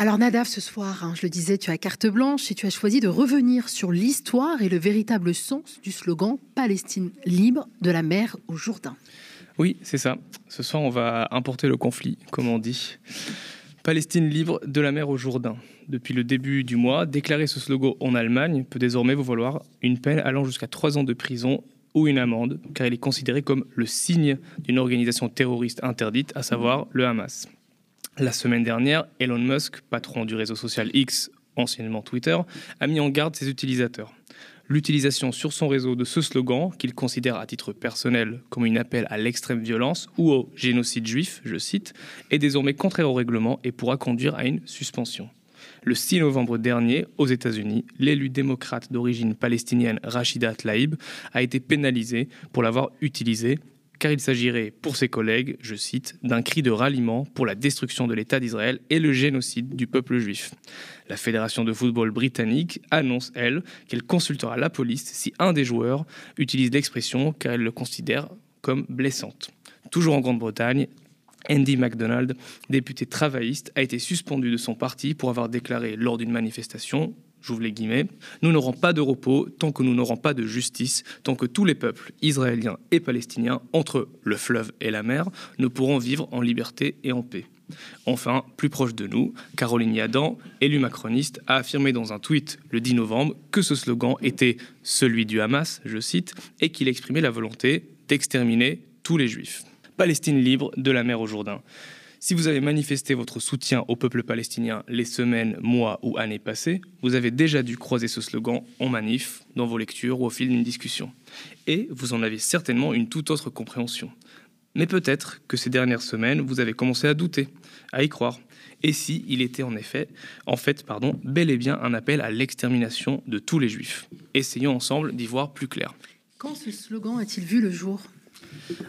Alors Nadav, ce soir, hein, je le disais, tu as carte blanche et tu as choisi de revenir sur l'histoire et le véritable sens du slogan Palestine libre de la mer au Jourdain. Oui, c'est ça. Ce soir, on va importer le conflit, comme on dit. Palestine libre de la mer au Jourdain. Depuis le début du mois, déclarer ce slogan en Allemagne peut désormais vous valoir une peine allant jusqu'à trois ans de prison ou une amende, car il est considéré comme le signe d'une organisation terroriste interdite, à savoir le Hamas. La semaine dernière, Elon Musk, patron du réseau social X, anciennement Twitter, a mis en garde ses utilisateurs. L'utilisation sur son réseau de ce slogan, qu'il considère à titre personnel comme une appel à l'extrême violence ou au génocide juif, je cite, est désormais contraire au règlement et pourra conduire à une suspension. Le 6 novembre dernier, aux États-Unis, l'élu démocrate d'origine palestinienne Rachida Tlaib a été pénalisé pour l'avoir utilisé car il s'agirait pour ses collègues, je cite, d'un cri de ralliement pour la destruction de l'État d'Israël et le génocide du peuple juif. La Fédération de football britannique annonce, elle, qu'elle consultera la police si un des joueurs utilise l'expression car elle le considère comme blessante. Toujours en Grande-Bretagne, Andy MacDonald, député travailliste, a été suspendu de son parti pour avoir déclaré lors d'une manifestation j'ouvre les guillemets, nous n'aurons pas de repos tant que nous n'aurons pas de justice, tant que tous les peuples, israéliens et palestiniens, entre le fleuve et la mer, ne pourront vivre en liberté et en paix. Enfin, plus proche de nous, Caroline Yadan, élue macroniste, a affirmé dans un tweet le 10 novembre que ce slogan était celui du Hamas, je cite, et qu'il exprimait la volonté d'exterminer tous les juifs. Palestine libre de la mer au Jourdain. Si vous avez manifesté votre soutien au peuple palestinien les semaines, mois ou années passées, vous avez déjà dû croiser ce slogan en manif, dans vos lectures ou au fil d'une discussion. Et vous en avez certainement une toute autre compréhension. Mais peut-être que ces dernières semaines, vous avez commencé à douter, à y croire. Et si il était en effet, en fait, pardon, bel et bien un appel à l'extermination de tous les juifs. Essayons ensemble d'y voir plus clair. Quand ce slogan a-t-il vu le jour?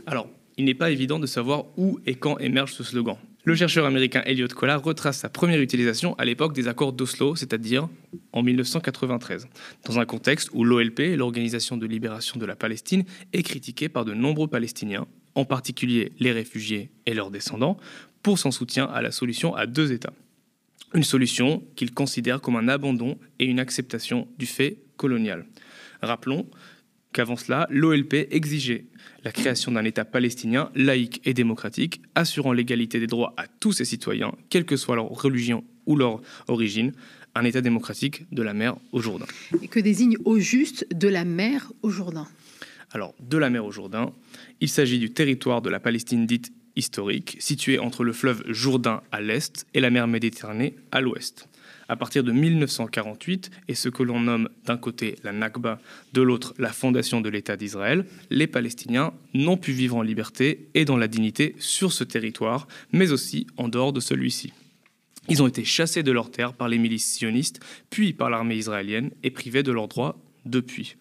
Alors, il n'est pas évident de savoir où et quand émerge ce slogan. Le chercheur américain Elliot Collar retrace sa première utilisation à l'époque des accords d'Oslo, c'est-à-dire en 1993, dans un contexte où l'OLP, l'Organisation de libération de la Palestine, est critiquée par de nombreux Palestiniens, en particulier les réfugiés et leurs descendants, pour son soutien à la solution à deux États. Une solution qu'il considère comme un abandon et une acceptation du fait colonial. Rappelons qu'avant cela, l'OLP exigeait la création d'un État palestinien laïque et démocratique, assurant l'égalité des droits à tous ses citoyens, quelle que soit leur religion ou leur origine, un État démocratique de la mer au Jourdain. Et que désigne au juste de la mer au Jourdain? Alors, de la mer au Jourdain, il s'agit du territoire de la Palestine dite historique, situé entre le fleuve Jourdain à l'est et la mer Méditerranée à l'ouest à partir de 1948, et ce que l'on nomme d'un côté la Nakba, de l'autre la fondation de l'État d'Israël, les Palestiniens n'ont pu vivre en liberté et dans la dignité sur ce territoire, mais aussi en dehors de celui-ci. Ils ont été chassés de leurs terres par les milices sionistes, puis par l'armée israélienne, et privés de leurs droits depuis.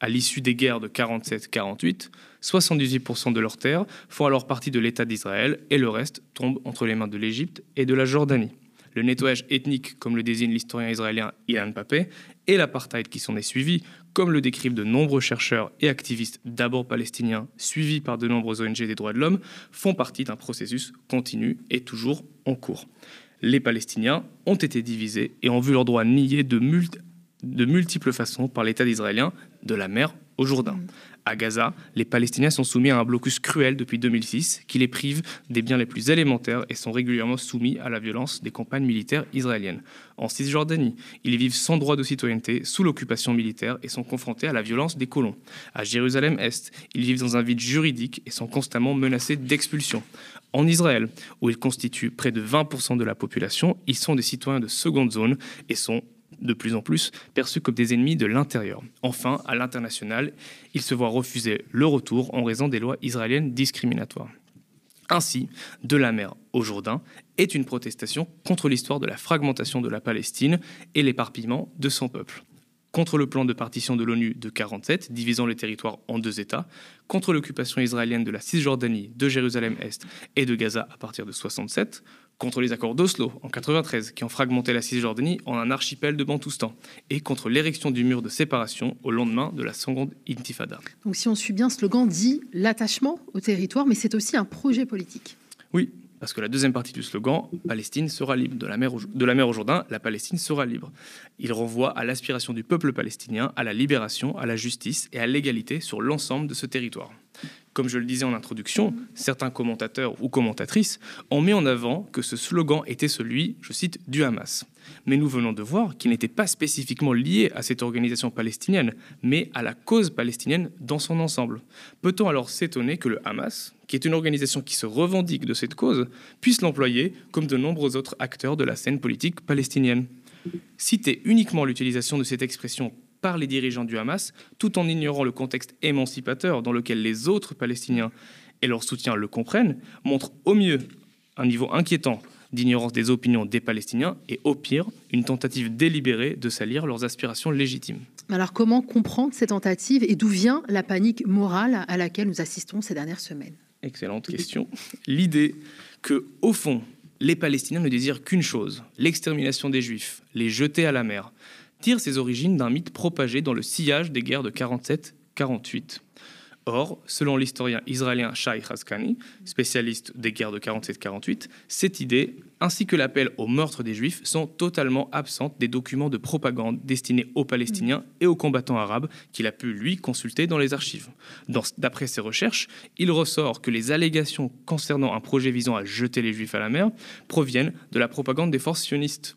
À l'issue des guerres de 47-48, 78% de leurs terres font alors partie de l'État d'Israël et le reste tombe entre les mains de l'Égypte et de la Jordanie le nettoyage ethnique, comme le désigne l'historien israélien Ilan Papé, et l'apartheid qui s'en est suivi, comme le décrivent de nombreux chercheurs et activistes d'abord palestiniens, suivis par de nombreuses ONG des droits de l'homme, font partie d'un processus continu et toujours en cours. Les Palestiniens ont été divisés et ont vu leurs droits niés de, de multiples façons par l'État d'israélien, de la mer au Jourdain. Mm. À Gaza, les Palestiniens sont soumis à un blocus cruel depuis 2006 qui les prive des biens les plus élémentaires et sont régulièrement soumis à la violence des campagnes militaires israéliennes. En Cisjordanie, ils vivent sans droit de citoyenneté, sous l'occupation militaire et sont confrontés à la violence des colons. À Jérusalem-Est, ils vivent dans un vide juridique et sont constamment menacés d'expulsion. En Israël, où ils constituent près de 20% de la population, ils sont des citoyens de seconde zone et sont de plus en plus perçus comme des ennemis de l'intérieur. Enfin, à l'international, ils se voient refuser le retour en raison des lois israéliennes discriminatoires. Ainsi, de la mer au Jourdain est une protestation contre l'histoire de la fragmentation de la Palestine et l'éparpillement de son peuple contre le plan de partition de l'ONU de 47, divisant le territoire en deux États, contre l'occupation israélienne de la Cisjordanie, de Jérusalem-Est et de Gaza à partir de 67, contre les accords d'Oslo en 93 qui ont fragmenté la Cisjordanie en un archipel de Bantoustan, et contre l'érection du mur de séparation au lendemain de la seconde intifada. Donc si on suit bien, ce slogan dit l'attachement au territoire, mais c'est aussi un projet politique. Oui, Parce que la deuxième partie du slogan, Palestine sera libre, de la mer au, de la mer au Jourdain, la Palestine sera libre. Il renvoie à l'aspiration du peuple palestinien, à la libération, à la justice et à l'égalité sur l'ensemble de ce territoire. Comme je le disais en introduction, certains commentateurs ou commentatrices ont mis en avant que ce slogan était celui, je cite, du Hamas. Mais nous venons de voir qu'il n'était pas spécifiquement lié à cette organisation palestinienne, mais à la cause palestinienne dans son ensemble. Peut-on alors s'étonner que le Hamas, qui est une organisation qui se revendique de cette cause, puisse l'employer comme de nombreux autres acteurs de la scène politique palestinienne? Citer uniquement l'utilisation de cette expression par les dirigeants du Hamas, tout en ignorant le contexte émancipateur dans lequel les autres Palestiniens et leurs soutiens le comprennent, montre au mieux un niveau inquiétant d'ignorance des opinions des Palestiniens et au pire une tentative délibérée de salir leurs aspirations légitimes. Alors comment comprendre ces tentatives et d'où vient la panique morale à laquelle nous assistons ces dernières semaines? Excellente question. L'idée que, au fond, les Palestiniens ne désirent qu'une chose, l'extermination des Juifs, les jeter à la mer, tire ses origines d'un mythe propagé dans le sillage des guerres de 47-48. Or, selon l'historien israélien Shai Haskani, spécialiste des guerres de 47-48, cette idée, ainsi que l'appel au meurtre des Juifs, sont totalement absentes des documents de propagande destinés aux Palestiniens et aux combattants arabes qu'il a pu, lui, consulter dans les archives. D'après ses recherches, il ressort que les allégations concernant un projet visant à jeter les Juifs à la mer proviennent de la propagande des forces sionistes.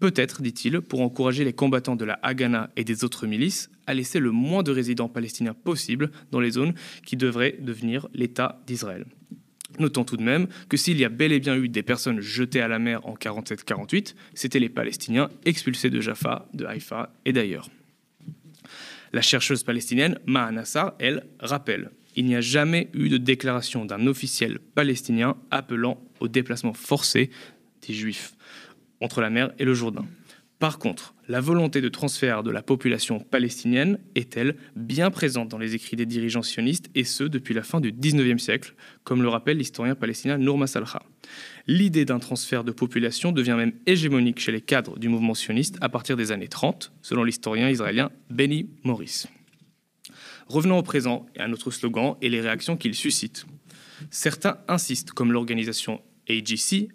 Peut-être, dit-il, pour encourager les combattants de la Haganah et des autres milices à laisser le moins de résidents palestiniens possible dans les zones qui devraient devenir l'État d'Israël. Notons tout de même que s'il y a bel et bien eu des personnes jetées à la mer en 47-48, c'étaient les Palestiniens expulsés de Jaffa, de Haïfa et d'ailleurs. La chercheuse palestinienne Maha Nassar, elle, rappelle il n'y a jamais eu de déclaration d'un officiel palestinien appelant au déplacement forcé des Juifs entre la mer et le Jourdain. Par contre, la volonté de transfert de la population palestinienne est-elle bien présente dans les écrits des dirigeants sionistes, et ce depuis la fin du XIXe siècle, comme le rappelle l'historien palestinien Nour Masalha. L'idée d'un transfert de population devient même hégémonique chez les cadres du mouvement sioniste à partir des années 30, selon l'historien israélien Benny Morris. Revenons au présent et à notre slogan et les réactions qu'il suscite. Certains insistent, comme l'organisation AGC,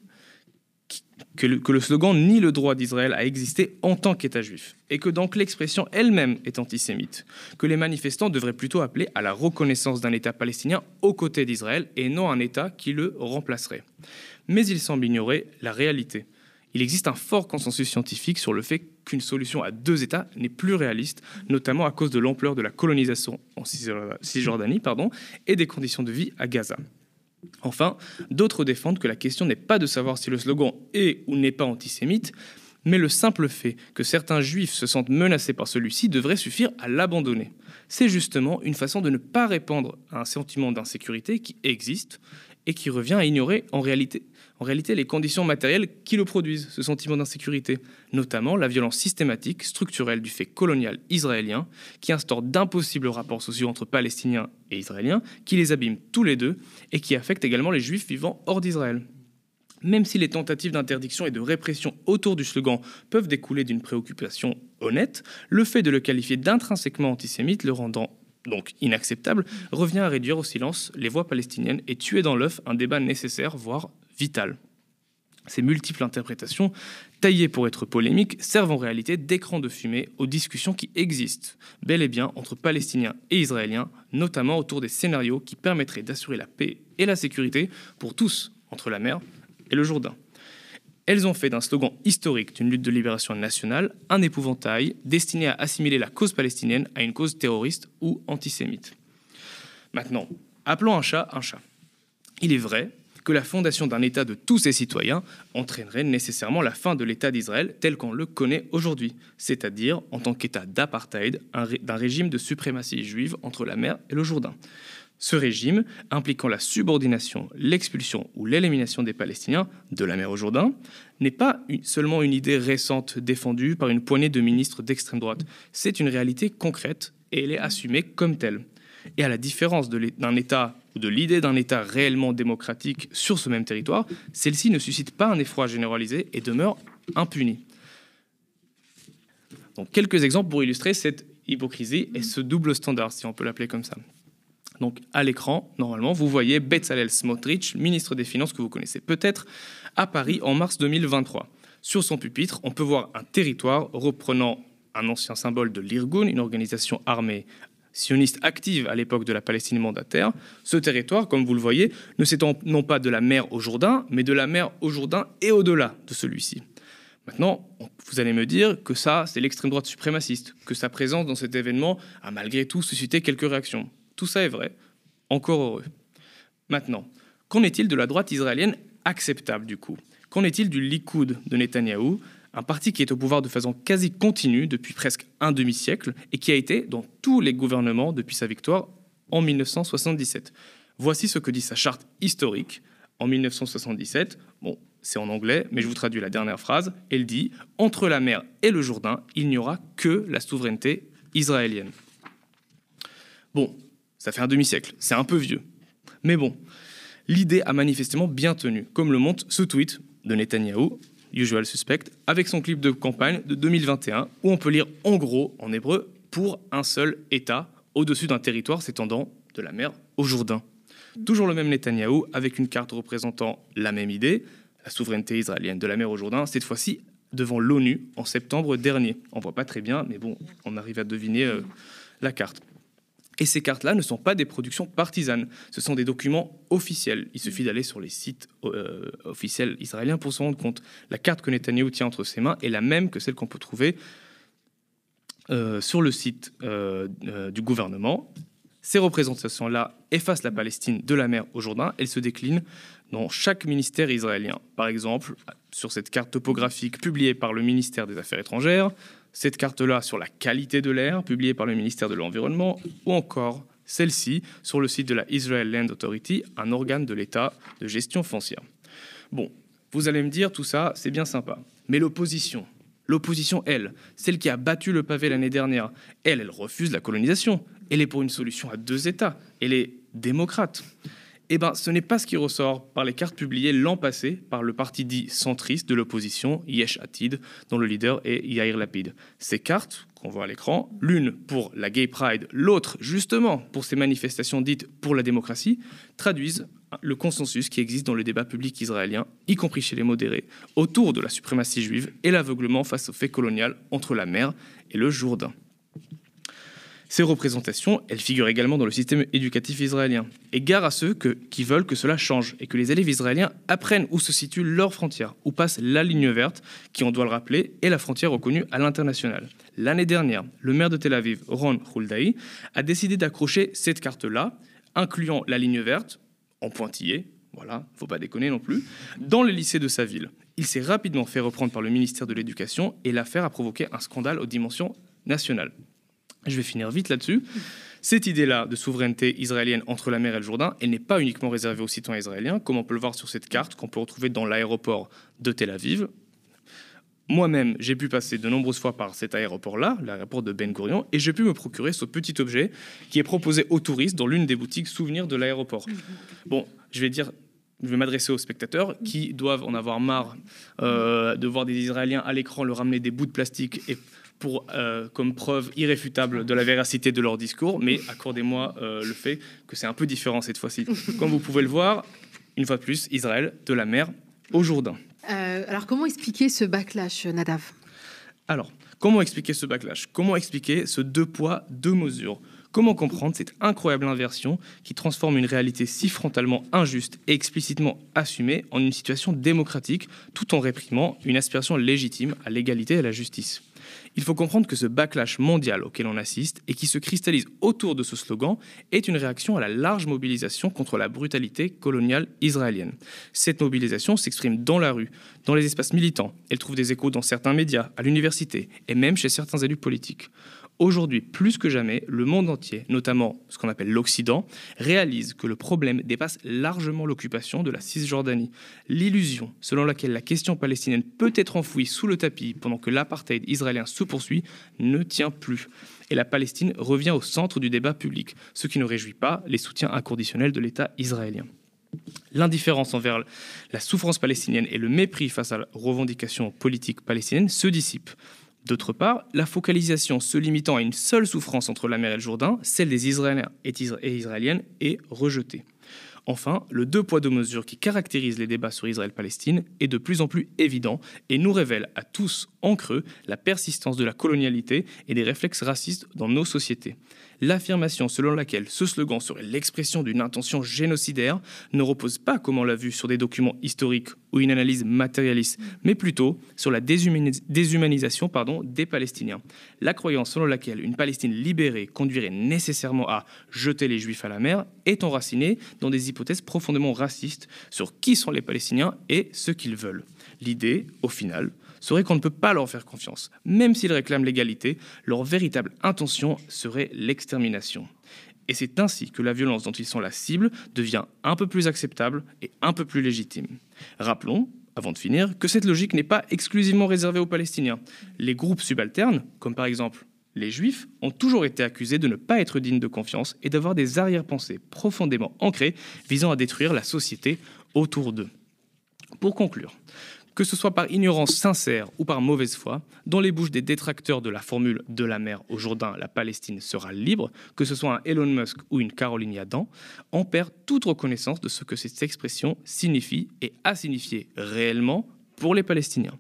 que le, slogan nie le droit d'Israël à exister en tant qu'État juif, et que donc l'expression elle-même est antisémite, que les manifestants devraient plutôt appeler à la reconnaissance d'un État palestinien aux côtés d'Israël et non un État qui le remplacerait. Mais il semble ignorer la réalité. Il existe un fort consensus scientifique sur le fait qu'une solution à deux États n'est plus réaliste, notamment à cause de l'ampleur de la colonisation en Cisjordanie pardon, et des conditions de vie à Gaza. Enfin, d'autres défendent que la question n'est pas de savoir si le slogan est ou n'est pas antisémite, mais le simple fait que certains juifs se sentent menacés par celui-ci devrait suffire à l'abandonner. C'est justement une façon de ne pas répandre un sentiment d'insécurité qui existe et qui revient à ignorer en réalité les conditions matérielles qui le produisent, ce sentiment d'insécurité, notamment la violence systématique, structurelle du fait colonial israélien, qui instaure d'impossibles rapports sociaux entre Palestiniens et Israéliens, qui les abîme tous les deux et qui affecte également les Juifs vivant hors d'Israël. Même si les tentatives d'interdiction et de répression autour du slogan peuvent découler d'une préoccupation honnête, le fait de le qualifier d'intrinsèquement antisémite, le rendant donc inacceptable, revient à réduire au silence les voix palestiniennes et tuer dans l'œuf un débat nécessaire, voire vital. Ces multiples interprétations, taillées pour être polémiques, servent en réalité d'écran de fumée aux discussions qui existent, bel et bien entre Palestiniens et Israéliens, notamment autour des scénarios qui permettraient d'assurer la paix et la sécurité pour tous entre la mer et le Jourdain. Elles ont fait d'un slogan historique d'une lutte de libération nationale un épouvantail destiné à assimiler la cause palestinienne à une cause terroriste ou antisémite. Maintenant, appelons un chat un chat. Il est vrai que la fondation d'un État de tous ses citoyens entraînerait nécessairement la fin de l'État d'Israël tel qu'on le connaît aujourd'hui, c'est-à-dire en tant qu'État d'apartheid, d'un régime de suprématie juive entre la mer et le Jourdain. Ce régime, impliquant la subordination, l'expulsion ou l'élimination des Palestiniens de la mer au Jourdain, n'est pas seulement une idée récente défendue par une poignée de ministres d'extrême droite. C'est une réalité concrète et elle est assumée comme telle. Et à la différence d'un État ou de l'idée d'un État réellement démocratique sur ce même territoire, celle-ci ne suscite pas un effroi généralisé et demeure impunie. Donc quelques exemples pour illustrer cette hypocrisie et ce double standard, si on peut l'appeler comme ça. Donc à l'écran, normalement, vous voyez Bezalel Smotrich, ministre des Finances que vous connaissez peut-être, à Paris en mars 2023. Sur son pupitre, on peut voir un territoire reprenant un ancien symbole de l'Irgun, une organisation armée sioniste active à l'époque de la Palestine mandataire. Ce territoire, comme vous le voyez, ne s'étend non pas de la mer au Jourdain, mais de la mer au Jourdain et au-delà de celui-ci. Maintenant, vous allez me dire que ça, c'est l'extrême droite suprémaciste, que sa présence dans cet événement a malgré tout suscité quelques réactions. Tout ça est vrai, encore heureux. Maintenant, qu'en est-il de la droite israélienne acceptable du coup? Qu'en est-il du Likoud de Netanyahou, un parti qui est au pouvoir de façon quasi continue depuis presque un demi-siècle et qui a été dans tous les gouvernements depuis sa victoire en 1977 Voici ce que dit sa charte historique en 1977. Bon, c'est en anglais, mais je vous traduis la dernière phrase. Elle dit Entre la mer et le Jourdain, il n'y aura que la souveraineté israélienne. Bon, ça fait un demi-siècle, c'est un peu vieux. Mais bon, l'idée a manifestement bien tenu, comme le montre ce tweet de Netanyahou, usual suspect, avec son clip de campagne de 2021, où on peut lire en gros, en hébreu, pour un seul État, au-dessus d'un territoire s'étendant de la mer au Jourdain. Toujours le même Netanyahou, avec une carte représentant la même idée, la souveraineté israélienne de la mer au Jourdain, cette fois-ci devant l'ONU en septembre dernier. On voit pas très bien, mais bon, on arrive à deviner euh, la carte. Et ces cartes-là ne sont pas des productions partisanes, ce sont des documents officiels. Il suffit d'aller sur les sites euh, officiels israéliens pour se rendre compte. La carte que Netanyahu tient entre ses mains est la même que celle qu'on peut trouver euh, sur le site du gouvernement. Ces représentations-là effacent la Palestine de la mer au Jourdain. Elles se déclinent dans chaque ministère israélien. Par exemple, sur cette carte topographique publiée par le ministère des Affaires étrangères, cette carte-là sur la qualité de l'air publiée par le ministère de l'Environnement, ou encore celle-ci sur le site de la Israel Land Authority, un organe de l'État de gestion foncière. Bon, vous allez me dire, tout ça, c'est bien sympa. Mais l'opposition, l'opposition, elle, celle qui a battu le pavé l'année dernière, elle, elle refuse la colonisation. Elle est pour une solution à deux États. Elle est démocrate. Eh bien, ce n'est pas ce qui ressort par les cartes publiées l'an passé par le parti dit centriste de l'opposition, Yesh Atid, dont le leader est Yair Lapid. Ces cartes, qu'on voit à l'écran, l'une pour la Gay Pride, l'autre justement pour ces manifestations dites pour la démocratie, traduisent le consensus qui existe dans le débat public israélien, y compris chez les modérés, autour de la suprématie juive et l'aveuglement face au fait colonial entre la mer et le Jourdain. Ces représentations, elles figurent également dans le système éducatif israélien. Et gare à ceux qui veulent que cela change et que les élèves israéliens apprennent où se situent leurs frontières, où passe la ligne verte, qui, on doit le rappeler, est la frontière reconnue à l'international. L'année dernière, le maire de Tel Aviv, Ron Huldaï, a décidé d'accrocher cette carte-là, incluant la ligne verte, en pointillé, voilà, faut pas déconner non plus, dans les lycées de sa ville. Il s'est rapidement fait reprendre par le ministère de l'Éducation et l'affaire a provoqué un scandale aux dimensions nationales. Je vais finir vite là-dessus. Cette idée-là de souveraineté israélienne entre la mer et le Jourdain, elle n'est pas uniquement réservée aux citoyens israéliens, comme on peut le voir sur cette carte qu'on peut retrouver dans l'aéroport de Tel Aviv. Moi-même, j'ai pu passer de nombreuses fois par cet aéroport-là, l'aéroport de Ben Gurion, et j'ai pu me procurer ce petit objet qui est proposé aux touristes dans l'une des boutiques souvenirs de l'aéroport. Bon, je vais dire je vais m'adresser aux spectateurs qui doivent en avoir marre euh, de voir des Israéliens à l'écran leur ramener des bouts de plastique et pour, euh, comme preuve irréfutable de la véracité de leur discours, mais accordez-moi euh, le fait que c'est un peu différent cette fois-ci. Comme vous pouvez le voir, une fois de plus, Israël de la mer au Jourdain. Euh, alors comment expliquer ce backlash, Nadav? Alors, comment expliquer ce backlash? Comment expliquer ce deux poids, deux mesures? Comment comprendre cette incroyable inversion qui transforme une réalité si frontalement injuste et explicitement assumée en une situation démocratique tout en réprimant une aspiration légitime à l'égalité et à la justice? Il faut comprendre que ce backlash mondial auquel on assiste et qui se cristallise autour de ce slogan est une réaction à la large mobilisation contre la brutalité coloniale israélienne. Cette mobilisation s'exprime dans la rue, dans les espaces militants. Elle trouve des échos dans certains médias, à l'université et même chez certains élus politiques. Aujourd'hui, plus que jamais, le monde entier, notamment ce qu'on appelle l'Occident, réalise que le problème dépasse largement l'occupation de la Cisjordanie. L'illusion selon laquelle la question palestinienne peut être enfouie sous le tapis pendant que l'apartheid israélien se poursuit ne tient plus. Et la Palestine revient au centre du débat public, ce qui ne réjouit pas les soutiens inconditionnels de l'État israélien. L'indifférence envers la souffrance palestinienne et le mépris face à la revendication politique palestinienne se dissipent. D'autre part, la focalisation se limitant à une seule souffrance entre la mer et le Jourdain, celle des Israéliens et Israéliennes, est rejetée. Enfin, le deux poids deux mesures qui caractérise les débats sur Israël-Palestine est de plus en plus évident et nous révèle à tous en creux la persistance de la colonialité et des réflexes racistes dans nos sociétés. L'affirmation selon laquelle ce slogan serait l'expression d'une intention génocidaire ne repose pas, comme on l'a vu, sur des documents historiques ou une analyse matérialiste, mais plutôt sur la déshumanisation des Palestiniens. La croyance selon laquelle une Palestine libérée conduirait nécessairement à jeter les Juifs à la mer est enracinée dans des hypothèses profondément racistes sur qui sont les Palestiniens et ce qu'ils veulent. L'idée, au final, serait qu'on ne peut pas leur faire confiance. Même s'ils réclament l'égalité, leur véritable intention serait l'extermination. Et c'est ainsi que la violence dont ils sont la cible devient un peu plus acceptable et un peu plus légitime. Rappelons, avant de finir, que cette logique n'est pas exclusivement réservée aux Palestiniens. Les groupes subalternes, comme par exemple les Juifs, ont toujours été accusés de ne pas être dignes de confiance et d'avoir des arrière-pensées profondément ancrées visant à détruire la société autour d'eux. Pour conclure, que ce soit par ignorance sincère ou par mauvaise foi, dans les bouches des détracteurs de la formule de la mer au Jourdain, la Palestine sera libre, que ce soit un Elon Musk ou une Caroline Yadan, on perd toute reconnaissance de ce que cette expression signifie et a signifié réellement pour les Palestiniens.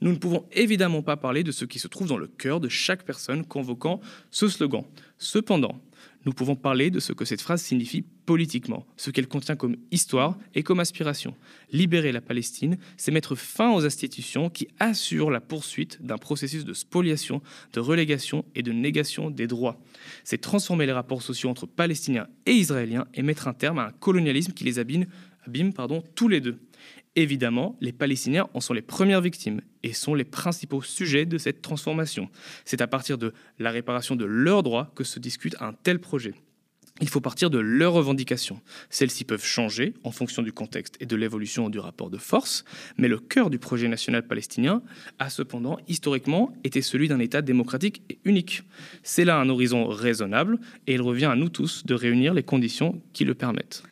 Nous ne pouvons évidemment pas parler de ce qui se trouve dans le cœur de chaque personne convoquant ce slogan. Cependant, nous pouvons parler de ce que cette phrase signifie politiquement, ce qu'elle contient comme histoire et comme aspiration. Libérer la Palestine, c'est mettre fin aux institutions qui assurent la poursuite d'un processus de spoliation, de relégation et de négation des droits. C'est transformer les rapports sociaux entre Palestiniens et Israéliens et mettre un terme à un colonialisme qui les abîme, pardon, tous les deux. Évidemment, les Palestiniens en sont les premières victimes et sont les principaux sujets de cette transformation. C'est à partir de la réparation de leurs droits que se discute un tel projet. Il faut partir de leurs revendications. Celles-ci peuvent changer en fonction du contexte et de l'évolution du rapport de force, mais le cœur du projet national palestinien a cependant historiquement été celui d'un État démocratique et unique. C'est là un horizon raisonnable et il revient à nous tous de réunir les conditions qui le permettent.